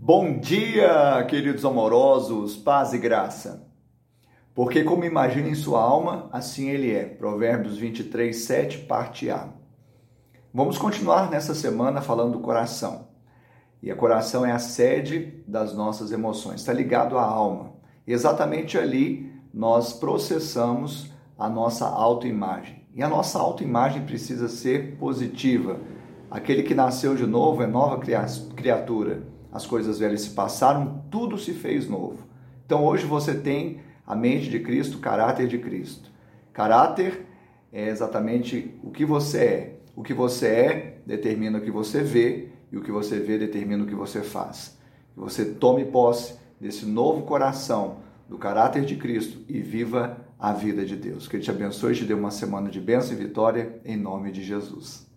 Bom dia, queridos amorosos, paz e graça. Porque como imagina em sua alma, assim ele é. Provérbios 23, 7, parte A. Vamos continuar nessa semana falando do coração. E o coração é a sede das nossas emoções, está ligado à alma. E exatamente ali nós processamos a nossa autoimagem. E a nossa autoimagem precisa ser positiva. Aquele que nasceu de novo é nova criatura as coisas velhas se passaram, tudo se fez novo. Então hoje você tem a mente de Cristo, o caráter de Cristo. Caráter é exatamente o que você é. O que você é determina o que você vê e o que você vê determina o que você faz. Que você tome posse desse novo coração, do caráter de Cristo e viva a vida de Deus. Que Ele te abençoe e te dê uma semana de bênção e vitória em nome de Jesus.